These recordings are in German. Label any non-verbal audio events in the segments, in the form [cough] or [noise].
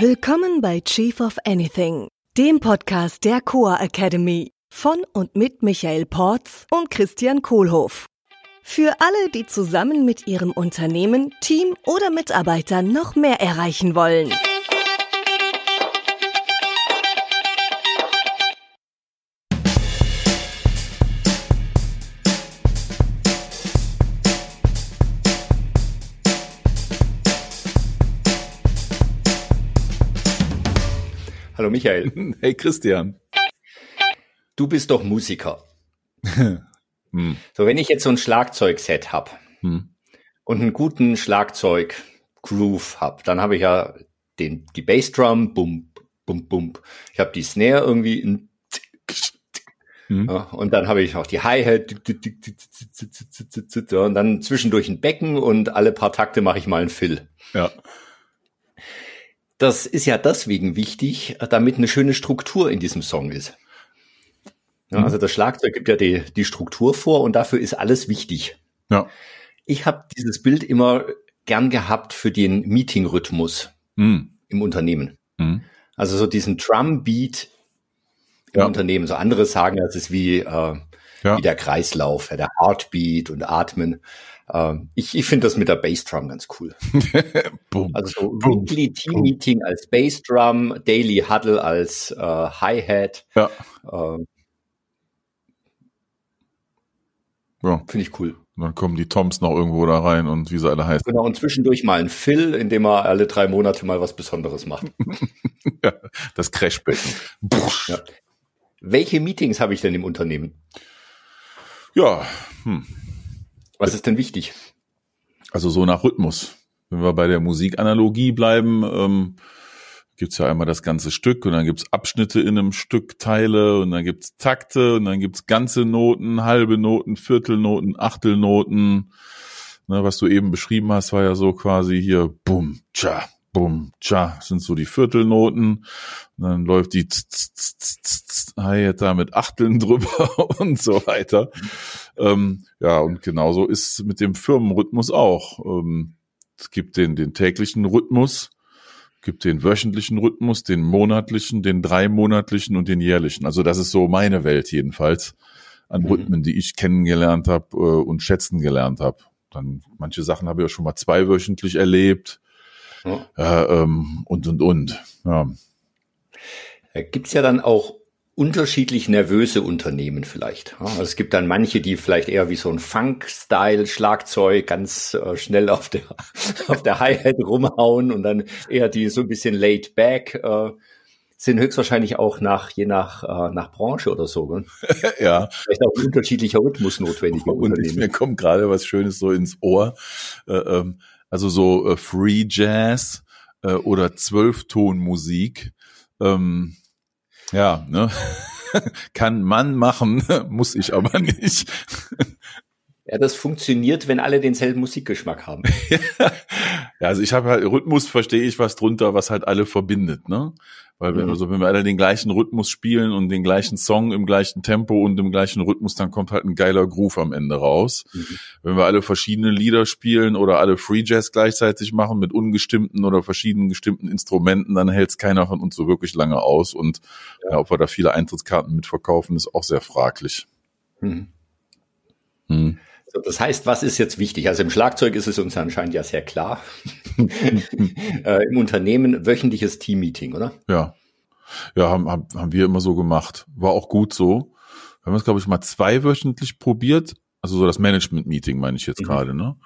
Willkommen bei Chief of Anything, dem Podcast der Coa Academy von und mit Michael Porz und Christian Kohlhoff. Für alle, die zusammen mit ihrem Unternehmen, Team oder Mitarbeitern noch mehr erreichen wollen. Hallo Michael. Hey Christian. Du bist doch Musiker. hm. So, wenn ich jetzt so ein Schlagzeugset habe hm. und einen guten Schlagzeug-Groove habe, dann habe ich ja den, die Bassdrum, bum, bum, bum. Ich habe die Snare irgendwie hm. ja, und dann habe ich auch die Hi-Hat und dann zwischendurch ein Becken und alle paar Takte mache ich mal einen Fill. Ja. Das ist ja deswegen wichtig, damit eine schöne Struktur in diesem Song ist. Ja, mhm. Also das Schlagzeug gibt ja die, die Struktur vor und dafür ist alles wichtig. Ja. Ich habe dieses Bild immer gern gehabt für den Meeting-Rhythmus mhm. im Unternehmen. Mhm. Also so diesen Drum-Beat im ja. Unternehmen. So andere sagen, das ist wie, äh, ja. wie der Kreislauf, der Heartbeat und Atmen. Ähm, ich ich finde das mit der Bassdrum ganz cool. [laughs] also Weekly Team Meeting als Bassdrum, Daily Huddle als äh, Hi-Hat. Ja. Ähm, ja. Finde ich cool. dann kommen die Toms noch irgendwo da rein und wie sie alle heißen. Genau, und zwischendurch mal ein Phil, in dem er alle drei Monate mal was Besonderes macht. [laughs] ja, das Crashbecken. Ja. Welche Meetings habe ich denn im Unternehmen? Ja, hm. Was ist denn wichtig? Also so nach Rhythmus. Wenn wir bei der Musikanalogie bleiben, ähm, gibt's ja einmal das ganze Stück und dann gibt's Abschnitte in einem Stück, Teile und dann gibt's Takte und dann gibt's ganze Noten, halbe Noten, Viertelnoten, Achtelnoten. Ne, was du eben beschrieben hast, war ja so quasi hier bum, tja, bum, tja, sind so die Viertelnoten. Und dann läuft die Hi-Hat da mit Achteln [laughs] drüber und so weiter. Ähm, ja, und genauso ist mit dem Firmenrhythmus auch. Ähm, es gibt den, den täglichen Rhythmus, gibt den wöchentlichen Rhythmus, den monatlichen, den dreimonatlichen und den jährlichen. Also das ist so meine Welt jedenfalls an mhm. Rhythmen, die ich kennengelernt habe äh, und schätzen gelernt habe. Dann manche Sachen habe ich auch schon mal zweiwöchentlich erlebt. Ja. Äh, ähm, und und und. Ja. Gibt's ja dann auch unterschiedlich nervöse Unternehmen vielleicht. Also es gibt dann manche, die vielleicht eher wie so ein Funk-Style-Schlagzeug ganz äh, schnell auf der, [laughs] auf der Hi-Hat rumhauen und dann eher die so ein bisschen laid back äh, sind höchstwahrscheinlich auch nach, je nach, äh, nach Branche oder so. Gell? [laughs] ja. Vielleicht auch ein unterschiedlicher Rhythmus notwendig. [laughs] Und ich, mir kommt gerade was Schönes so ins Ohr. Äh, ähm, also so äh, Free Jazz äh, oder Zwölftonmusik. Ähm, ja, ne? [laughs] Kann man machen, [laughs] muss ich aber nicht. Ja, das funktioniert, wenn alle denselben Musikgeschmack haben. [laughs] ja, also ich habe halt Rhythmus, verstehe ich was drunter, was halt alle verbindet, ne? Weil wenn, mhm. also wenn wir alle den gleichen Rhythmus spielen und den gleichen Song im gleichen Tempo und im gleichen Rhythmus, dann kommt halt ein geiler Groove am Ende raus. Mhm. Wenn wir alle verschiedene Lieder spielen oder alle Free Jazz gleichzeitig machen mit ungestimmten oder verschiedenen gestimmten Instrumenten, dann hält es keiner von uns so wirklich lange aus. Und ja. Ja, ob wir da viele Eintrittskarten mitverkaufen, ist auch sehr fraglich. Mhm. Mhm. So, das heißt, was ist jetzt wichtig? Also im Schlagzeug ist es uns anscheinend ja sehr klar. [laughs] äh, Im Unternehmen wöchentliches Teammeeting, oder? Ja. Ja, haben, haben, haben wir immer so gemacht. War auch gut so. Wir haben es, glaube ich, mal zweiwöchentlich probiert. Also so das Management-Meeting meine ich jetzt mhm. gerade, ne?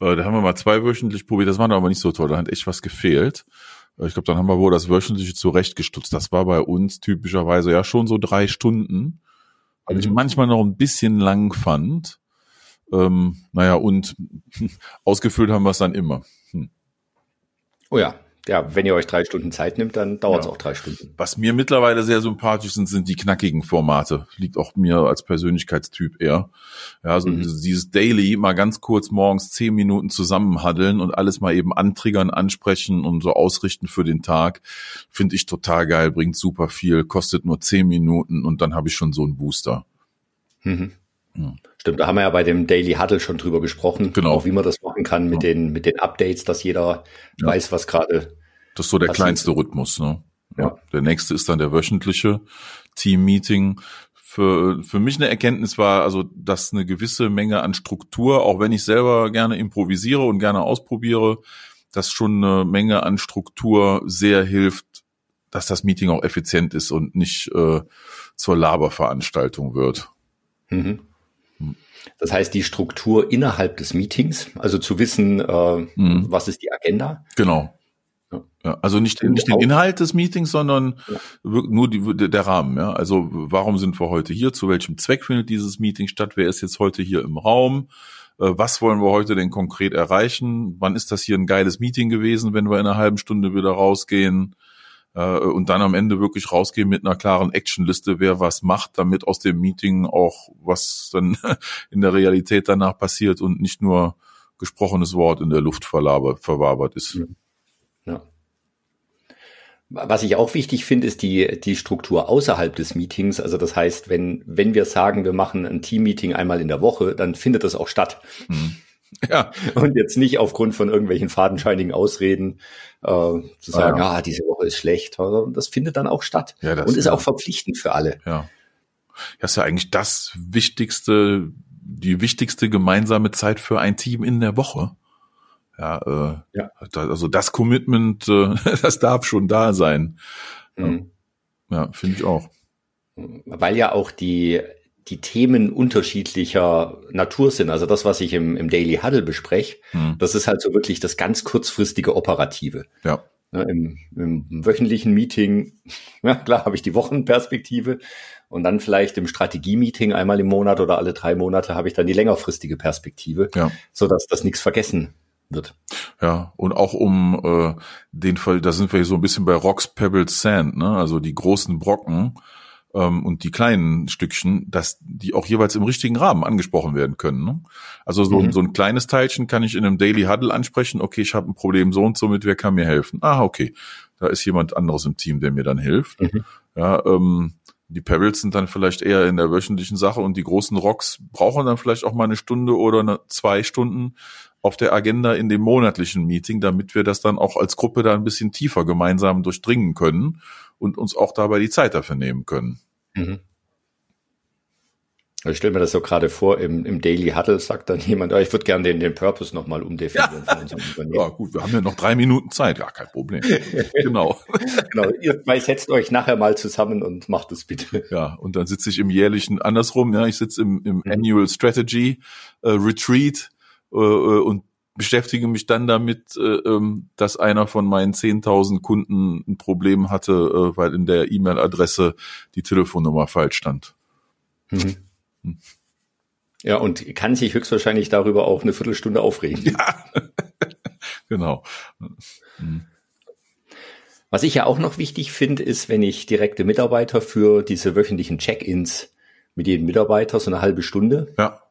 Äh, da haben wir mal zweiwöchentlich probiert. Das war aber nicht so toll. Da hat echt was gefehlt. Äh, ich glaube, dann haben wir wohl das wöchentliche zurechtgestutzt. Das war bei uns typischerweise ja schon so drei Stunden. Was mhm. ich manchmal noch ein bisschen lang fand. Ähm, naja, und [laughs] ausgefüllt haben wir es dann immer. Hm. Oh ja, ja, wenn ihr euch drei Stunden Zeit nimmt, dann dauert es ja. auch drei Stunden. Was mir mittlerweile sehr sympathisch sind, sind die knackigen Formate. Liegt auch mir als Persönlichkeitstyp eher. Ja, also mhm. dieses Daily, mal ganz kurz morgens zehn Minuten zusammenhaddeln und alles mal eben antriggern, ansprechen und so ausrichten für den Tag, finde ich total geil, bringt super viel, kostet nur zehn Minuten und dann habe ich schon so einen Booster. Mhm. Ja. Stimmt, da haben wir ja bei dem Daily Huddle schon drüber gesprochen, genau. auch wie man das machen kann mit ja. den mit den Updates, dass jeder ja. weiß, was gerade Das ist so der passiert. kleinste Rhythmus, ne? Ja. Der nächste ist dann der wöchentliche Team-Meeting. Für, für mich eine Erkenntnis war, also, dass eine gewisse Menge an Struktur, auch wenn ich selber gerne improvisiere und gerne ausprobiere, dass schon eine Menge an Struktur sehr hilft, dass das Meeting auch effizient ist und nicht äh, zur Laberveranstaltung wird. Mhm. Das heißt, die Struktur innerhalb des Meetings, also zu wissen, äh, mhm. was ist die Agenda. Genau. Ja, also nicht, nicht den Inhalt des Meetings, sondern ja. nur die, der Rahmen. Ja? Also warum sind wir heute hier? Zu welchem Zweck findet dieses Meeting statt? Wer ist jetzt heute hier im Raum? Äh, was wollen wir heute denn konkret erreichen? Wann ist das hier ein geiles Meeting gewesen, wenn wir in einer halben Stunde wieder rausgehen? Äh, und dann am Ende wirklich rausgehen mit einer klaren Actionliste, wer was macht, damit aus dem Meeting auch was dann [laughs] in der Realität danach passiert und nicht nur gesprochenes Wort in der Luft verwabert ist. Ja. Was ich auch wichtig finde, ist die, die Struktur außerhalb des Meetings. Also das heißt, wenn, wenn wir sagen, wir machen ein Team-Meeting einmal in der Woche, dann findet das auch statt. Mhm. Ja. Und jetzt nicht aufgrund von irgendwelchen fadenscheinigen Ausreden äh, zu sagen, ah, ja. ah, diese Woche ist schlecht. Das findet dann auch statt. Ja, das, und ist ja. auch verpflichtend für alle. Ja. Das ist ja eigentlich das wichtigste, die wichtigste gemeinsame Zeit für ein Team in der Woche. Ja, äh, ja. also das Commitment, äh, [laughs] das darf schon da sein. Mhm. Ja, finde ich auch. Weil ja auch die die Themen unterschiedlicher Natur sind. Also das, was ich im, im Daily Huddle bespreche, hm. das ist halt so wirklich das ganz kurzfristige Operative. Ja. ja im, Im wöchentlichen Meeting, [laughs] ja klar, habe ich die Wochenperspektive und dann vielleicht im Strategie-Meeting einmal im Monat oder alle drei Monate habe ich dann die längerfristige Perspektive, ja. so dass das nichts vergessen wird. Ja, und auch um äh, den Fall, da sind wir hier so ein bisschen bei Rocks, Pebbles, Sand, ne? Also die großen Brocken, ähm, und die kleinen Stückchen, dass die auch jeweils im richtigen Rahmen angesprochen werden können. Ne? Also so, mhm. so ein kleines Teilchen kann ich in einem Daily Huddle ansprechen, okay, ich habe ein Problem so und so mit, wer kann mir helfen? Ah, okay, da ist jemand anderes im Team, der mir dann hilft. Mhm. Ja, ähm, die Pebbles sind dann vielleicht eher in der wöchentlichen Sache und die großen Rocks brauchen dann vielleicht auch mal eine Stunde oder eine, zwei Stunden auf der Agenda in dem monatlichen Meeting, damit wir das dann auch als Gruppe da ein bisschen tiefer gemeinsam durchdringen können und uns auch dabei die Zeit dafür nehmen können. Mhm. Ich stelle mir das so gerade vor, im, im Daily Huddle sagt dann jemand, oh, ich würde gerne den, den Purpose nochmal umdefinieren ja. von unserem Unternehmen. Ja, gut, wir haben ja noch drei Minuten Zeit, ja, kein Problem. [laughs] genau. genau. Ihr zwei setzt euch nachher mal zusammen und macht es bitte. Ja, und dann sitze ich im jährlichen andersrum, ja, ich sitze im, im mhm. Annual Strategy äh, Retreat und beschäftige mich dann damit, äh, ähm, dass einer von meinen 10.000 Kunden ein Problem hatte, äh, weil in der E-Mail-Adresse die Telefonnummer falsch stand. Mhm. Hm. Ja, und kann sich höchstwahrscheinlich darüber auch eine Viertelstunde aufregen. Ja, [laughs] genau. Mhm. Was ich ja auch noch wichtig finde, ist, wenn ich direkte Mitarbeiter für diese wöchentlichen Check-ins mit jedem Mitarbeiter so eine halbe Stunde ja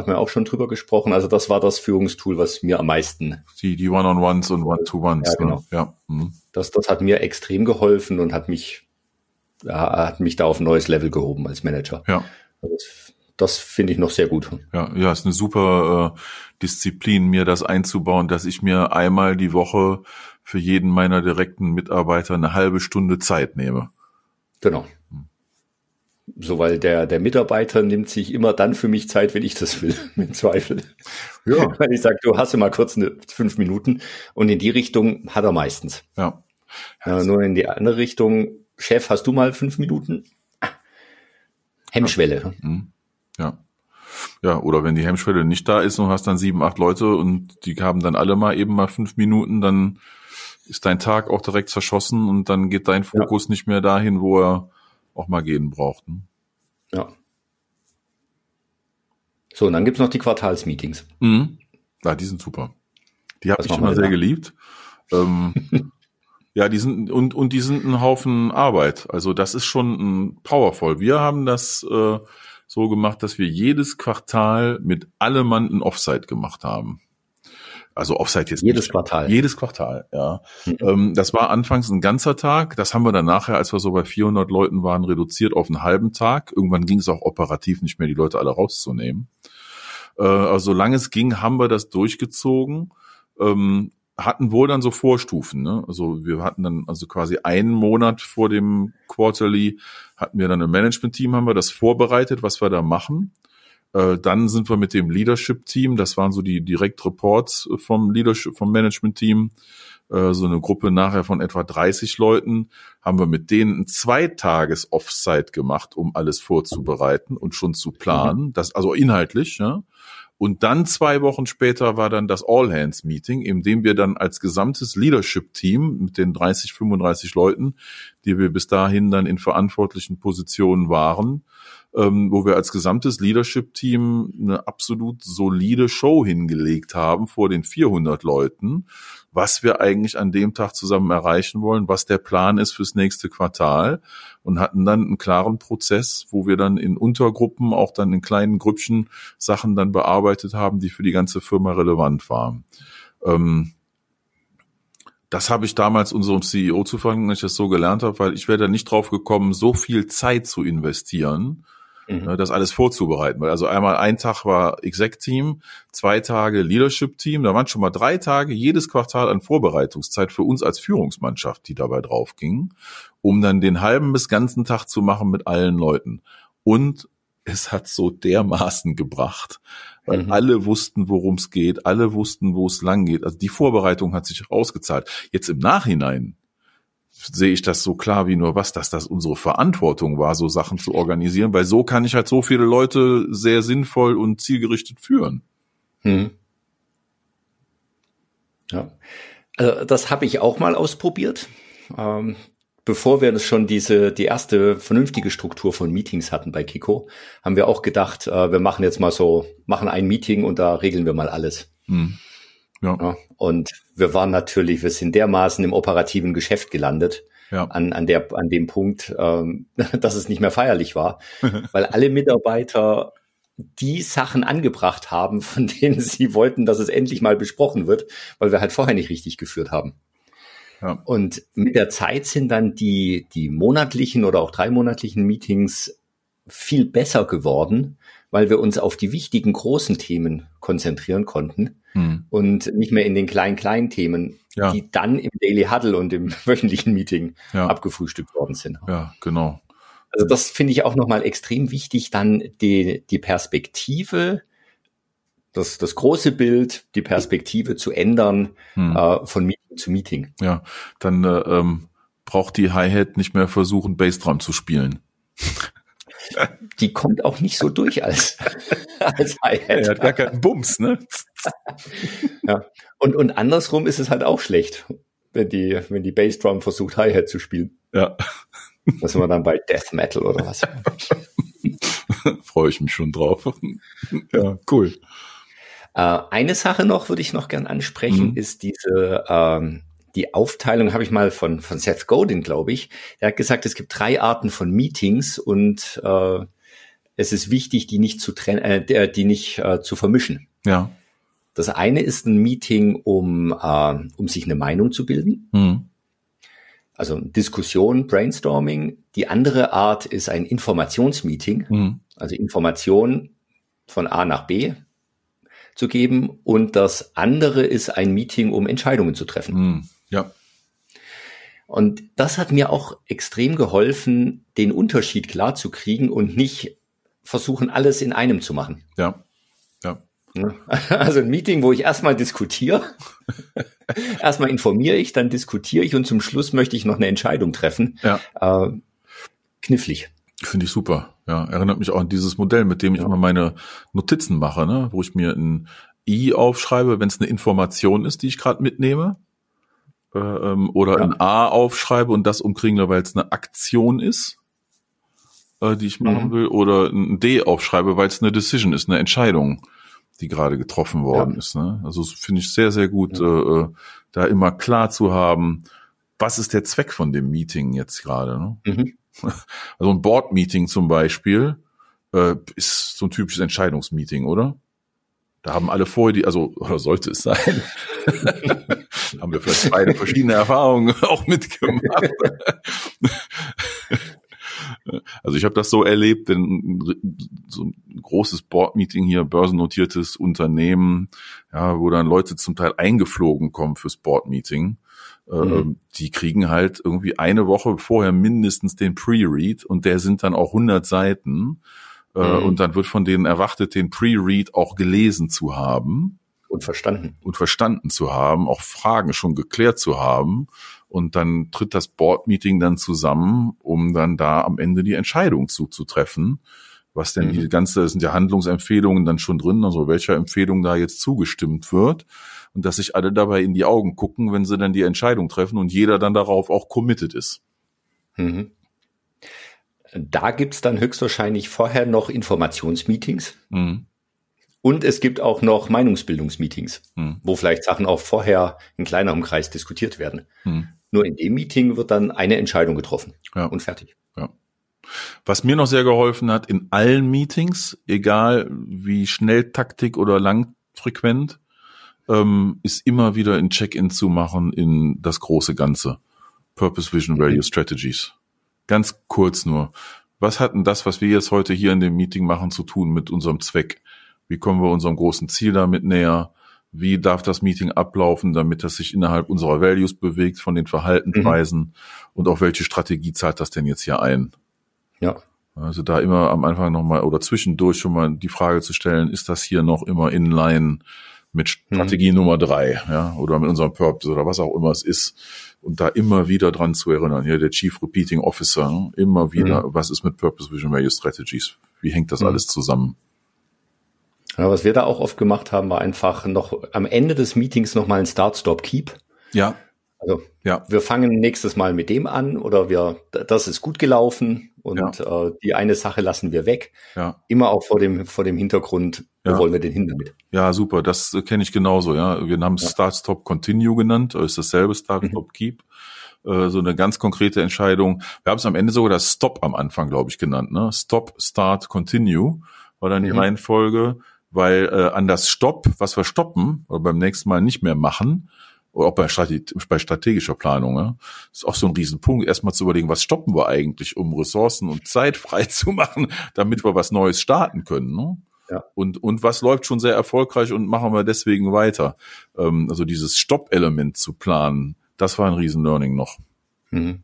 hat man auch schon drüber gesprochen. Also das war das Führungstool, was mir am meisten. Die, die One-on-Ones und One-to-Ones. Ja, genau. Ne? Ja. Mhm. Das, das hat mir extrem geholfen und hat mich, ja, hat mich da auf ein neues Level gehoben als Manager. Ja. Also das, das finde ich noch sehr gut. Ja, ja, ist eine super äh, Disziplin, mir das einzubauen, dass ich mir einmal die Woche für jeden meiner direkten Mitarbeiter eine halbe Stunde Zeit nehme. Genau. So, weil der, der Mitarbeiter nimmt sich immer dann für mich Zeit, wenn ich das will, [laughs] im Zweifel. Ja. [laughs] Weil ich sage, du hast ja mal kurz eine, fünf Minuten und in die Richtung hat er meistens. Ja. ja nur in die andere Richtung, Chef, hast du mal fünf Minuten? Hemmschwelle. Ja. Mhm. ja. Ja, oder wenn die Hemmschwelle nicht da ist und hast dann sieben, acht Leute und die haben dann alle mal eben mal fünf Minuten, dann ist dein Tag auch direkt zerschossen und dann geht dein Fokus ja. nicht mehr dahin, wo er auch mal gehen braucht. Ne? Ja. So, und dann gibt's noch die Quartalsmeetings. Mhm. Ja, die sind super. Die habe ich immer sehr da? geliebt. Ähm, [laughs] ja, die sind und und die sind ein Haufen Arbeit. Also das ist schon ein powerful. Wir haben das äh, so gemacht, dass wir jedes Quartal mit allem Mann ein Offsite gemacht haben. Also Offside jetzt jedes nicht. Quartal. Jedes Quartal, ja. Mhm. Ähm, das war anfangs ein ganzer Tag. Das haben wir dann nachher, als wir so bei 400 Leuten waren, reduziert auf einen halben Tag. Irgendwann ging es auch operativ nicht mehr, die Leute alle rauszunehmen. Äh, also solange es ging, haben wir das durchgezogen. Ähm, hatten wohl dann so Vorstufen. Ne? Also wir hatten dann also quasi einen Monat vor dem Quarterly hatten wir dann ein Management-Team, haben wir das vorbereitet, was wir da machen. Äh, dann sind wir mit dem Leadership-Team, das waren so die Direct-Reports vom Leadership, vom Management-Team, äh, so eine Gruppe nachher von etwa 30 Leuten, haben wir mit denen ein Zweitages Offsite gemacht, um alles vorzubereiten und schon zu planen. Mhm. Das also inhaltlich, ja. Und dann zwei Wochen später war dann das All-Hands-Meeting, in dem wir dann als gesamtes Leadership-Team mit den 30, 35 Leuten, die wir bis dahin dann in verantwortlichen Positionen waren, ähm, wo wir als gesamtes Leadership-Team eine absolut solide Show hingelegt haben vor den 400 Leuten, was wir eigentlich an dem Tag zusammen erreichen wollen, was der Plan ist fürs nächste Quartal und hatten dann einen klaren Prozess, wo wir dann in Untergruppen, auch dann in kleinen Grüppchen Sachen dann bearbeitet haben, die für die ganze Firma relevant waren. Ähm, das habe ich damals unserem CEO zu fangen, dass ich das so gelernt habe, weil ich wäre da nicht drauf gekommen, so viel Zeit zu investieren mhm. Ne, das alles vorzubereiten. Also einmal ein Tag war Exec-Team, zwei Tage Leadership-Team, da waren schon mal drei Tage jedes Quartal an Vorbereitungszeit für uns als Führungsmannschaft, die dabei drauf ging, um dann den halben bis ganzen Tag zu machen mit allen Leuten. Und es hat so dermaßen gebracht, weil mhm. alle wussten, worum es geht, alle wussten, wo es lang geht. Also die Vorbereitung hat sich ausgezahlt. Jetzt im Nachhinein sehe ich das so klar wie nur was, dass das unsere Verantwortung war, so Sachen zu organisieren, weil so kann ich halt so viele Leute sehr sinnvoll und zielgerichtet führen. Hm. Ja, also das habe ich auch mal ausprobiert. Ähm, bevor wir das schon diese die erste vernünftige Struktur von Meetings hatten bei Kiko, haben wir auch gedacht, äh, wir machen jetzt mal so, machen ein Meeting und da regeln wir mal alles. Hm. Ja. ja. Und wir waren natürlich, wir sind dermaßen im operativen Geschäft gelandet, ja. an, an, der, an dem Punkt, ähm, [laughs] dass es nicht mehr feierlich war, [laughs] weil alle Mitarbeiter die Sachen angebracht haben, von denen sie wollten, dass es endlich mal besprochen wird, weil wir halt vorher nicht richtig geführt haben. Ja. Und mit der Zeit sind dann die, die monatlichen oder auch dreimonatlichen Meetings viel besser geworden, weil wir uns auf die wichtigen großen Themen konzentrieren konnten hm. und nicht mehr in den kleinen, kleinen Themen, ja. die dann im Daily Huddle und im [laughs] wöchentlichen Meeting ja. abgefrühstückt worden sind. Ja, genau. Also das finde ich auch nochmal extrem wichtig, dann die, die Perspektive, das, das große Bild, die Perspektive zu ändern hm. äh, von Meeting zu Meeting. Ja, dann äh, ähm, braucht die Hi-Hat nicht mehr versuchen, Bassdrum zu spielen die kommt auch nicht so durch als, [laughs] als Hi-Hat. Er hat gar keinen Bums, ne? ja. Und, und andersrum ist es halt auch schlecht, wenn die, wenn die Bassdrum versucht, Hi-Hat zu spielen. Ja. Das sind wir dann bei Death Metal oder was. [laughs] Freue ich mich schon drauf. ja, cool. Äh, eine Sache noch würde ich noch gern ansprechen, mhm. ist diese ähm, die Aufteilung habe ich mal von, von Seth Godin, glaube ich. Er hat gesagt, es gibt drei Arten von Meetings und äh, es ist wichtig, die nicht zu trennen, äh, die nicht äh, zu vermischen. Ja. Das eine ist ein Meeting, um, äh, um sich eine Meinung zu bilden. Mhm. Also Diskussion, Brainstorming. Die andere Art ist ein Informationsmeeting, mhm. also Information von A nach B zu geben. Und das andere ist ein Meeting, um Entscheidungen zu treffen. Mhm. Ja. Und das hat mir auch extrem geholfen, den Unterschied klar zu kriegen und nicht versuchen, alles in einem zu machen. Ja. Ja. Ne? [laughs] Also ein Meeting, wo ich erstmal diskutiere, [laughs] erstmal informiere ich, dann diskutiere ich und zum Schluss möchte ich noch eine Entscheidung treffen. Ja. Äh, knifflig. Finde ich super. Ja, erinnert mich auch an dieses Modell, mit dem ich ja. immer meine Notizen mache, ne? wo ich mir ein I aufschreibe, wenn es eine Information ist, die ich gerade mitnehme ähm, oder ja. ein A aufschreibe und das umkringle, weil es eine Aktion ist, äh, die ich machen mhm. will, oder ein D aufschreibe, weil es eine Decision ist, eine Entscheidung, die gerade getroffen worden ja. ist. Ne? Also finde ich sehr, sehr gut, ja. äh, äh, da immer klar zu haben, was ist der Zweck von dem Meeting jetzt gerade. Ne? Mhm. [laughs] Also ein Board-Meeting zum Beispiel äh, ist so ein typisches Entscheidungsmeeting, oder? Da haben alle vorher die, also [laughs] oder sollte es sein, [laughs] haben wir vielleicht beide verschiedene Erfahrungen [laughs] auch mitgemacht. Also ich habe das so erlebt, denn so ein großes Board-Meeting hier, börsennotiertes Unternehmen, ja, wo dann Leute zum Teil eingeflogen kommen fürs Board-Meeting. Äh, mhm. Die kriegen halt irgendwie eine Woche vorher mindestens den Pre-Read und der sind dann auch 100 Seiten. Äh, mhm. Und dann wird von denen erwartet, den Pre-Read auch gelesen zu haben. Und verstanden. Und verstanden zu haben, auch Fragen schon geklärt zu haben. Und dann tritt das Board-Meeting dann zusammen, um dann da am Ende die Entscheidung zuzutreffen. Was denn mhm. die ganze, das sind ja Handlungsempfehlungen dann schon drin, also welcher Empfehlung da jetzt zugestimmt wird. Und dass sich alle dabei in die Augen gucken, wenn sie dann die Entscheidung treffen und jeder dann darauf auch committed ist. Mhm. Da gibt's dann höchstwahrscheinlich vorher noch Informationsmeetings. Mhm. Und es gibt auch noch Meinungsbildungsmeetings, mhm. wo vielleicht Sachen auch vorher in kleinerem Kreis diskutiert werden. Mhm. Nur in dem Meeting wird dann eine Entscheidung getroffen ja. und fertig. Ja. Was mir noch sehr geholfen hat, in allen Meetings, egal wie schnell Taktik oder langfrequent, ähm, ist immer wieder ein Check-in zu machen in das große Ganze. Purpose, Vision, Value, mhm. Strategies. Ganz kurz nur. Was hat denn das, was wir jetzt heute hier in dem Meeting machen, zu tun mit unserem Zweck? Wie kommen wir unserem großen Ziel damit näher? Wie darf das Meeting ablaufen, damit das sich innerhalb unserer Values bewegt, von den Verhaltensweisen? Mhm. Und auch welche Strategie zahlt das denn jetzt hier ein? Ja. Also da immer am Anfang nochmal oder zwischendurch schon mal die Frage zu stellen, ist das hier noch immer in line mit Strategie mhm. Nummer drei, ja, oder mit unserem Purpose oder was auch immer es ist und da immer wieder dran zu erinnern. Ja, der Chief Repeating Officer, immer wieder, mhm. was ist mit Purpose Vision Value Strategies? Wie hängt das mhm. alles zusammen? Ja, was wir da auch oft gemacht haben, war einfach noch am Ende des Meetings nochmal ein Start, Stop, Keep. Ja. Also ja. wir fangen nächstes Mal mit dem an oder wir, das ist gut gelaufen und ja. äh, die eine Sache lassen wir weg. Ja. Immer auch vor dem, vor dem Hintergrund, wo ja. wollen wir denn hin damit? Ja, super, das kenne ich genauso, ja. Wir haben es ja. Start, Stop, Continue genannt, ist dasselbe Start, mhm. Stop, Keep. Äh, so eine ganz konkrete Entscheidung. Wir haben es am Ende sogar das Stop am Anfang, glaube ich, genannt. Ne? Stop, Start, Continue war dann die mhm. Reihenfolge, weil äh, an das Stop, was wir stoppen oder beim nächsten Mal nicht mehr machen, oder auch bei, bei strategischer Planung, ja, ist auch so ein Riesenpunkt, erstmal zu überlegen, was stoppen wir eigentlich, um Ressourcen und Zeit [laughs] frei zu machen, damit wir was Neues starten können. Ne? Ja. Und, und was läuft schon sehr erfolgreich und machen wir deswegen weiter. Ähm, also dieses Stopp-Element zu planen, das war ein Riesen-Learning noch. Mhm.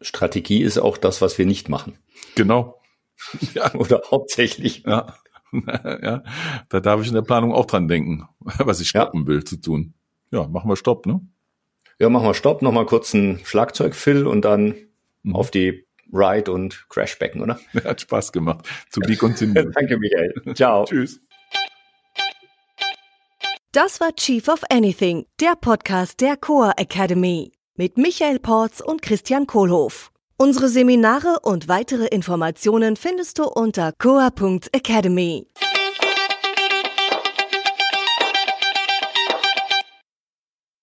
Strategie ist auch das, was wir nicht machen. Genau. [laughs] ja. Oder hauptsächlich. Ja. [laughs] ja. Da darf ich in der Planung auch dran denken, was ich stoppen ja. will zu tun. Ja, machen wir Stopp, ne? Ja, machen wir Stopp, nochmal kurz einen Schlagzeugfill und dann mhm. auf die Ride und Crashbecken, oder? [laughs] Hat Spaß gemacht. Zu be continued. [laughs] Danke, Michael. Ciao. [laughs] Tschüss. Das war Chief of Anything, der Podcast der Coa Academy mit Michael Porz und Christian Kohlhoff. Unsere Seminare und weitere Informationen findest du unter coa.academy.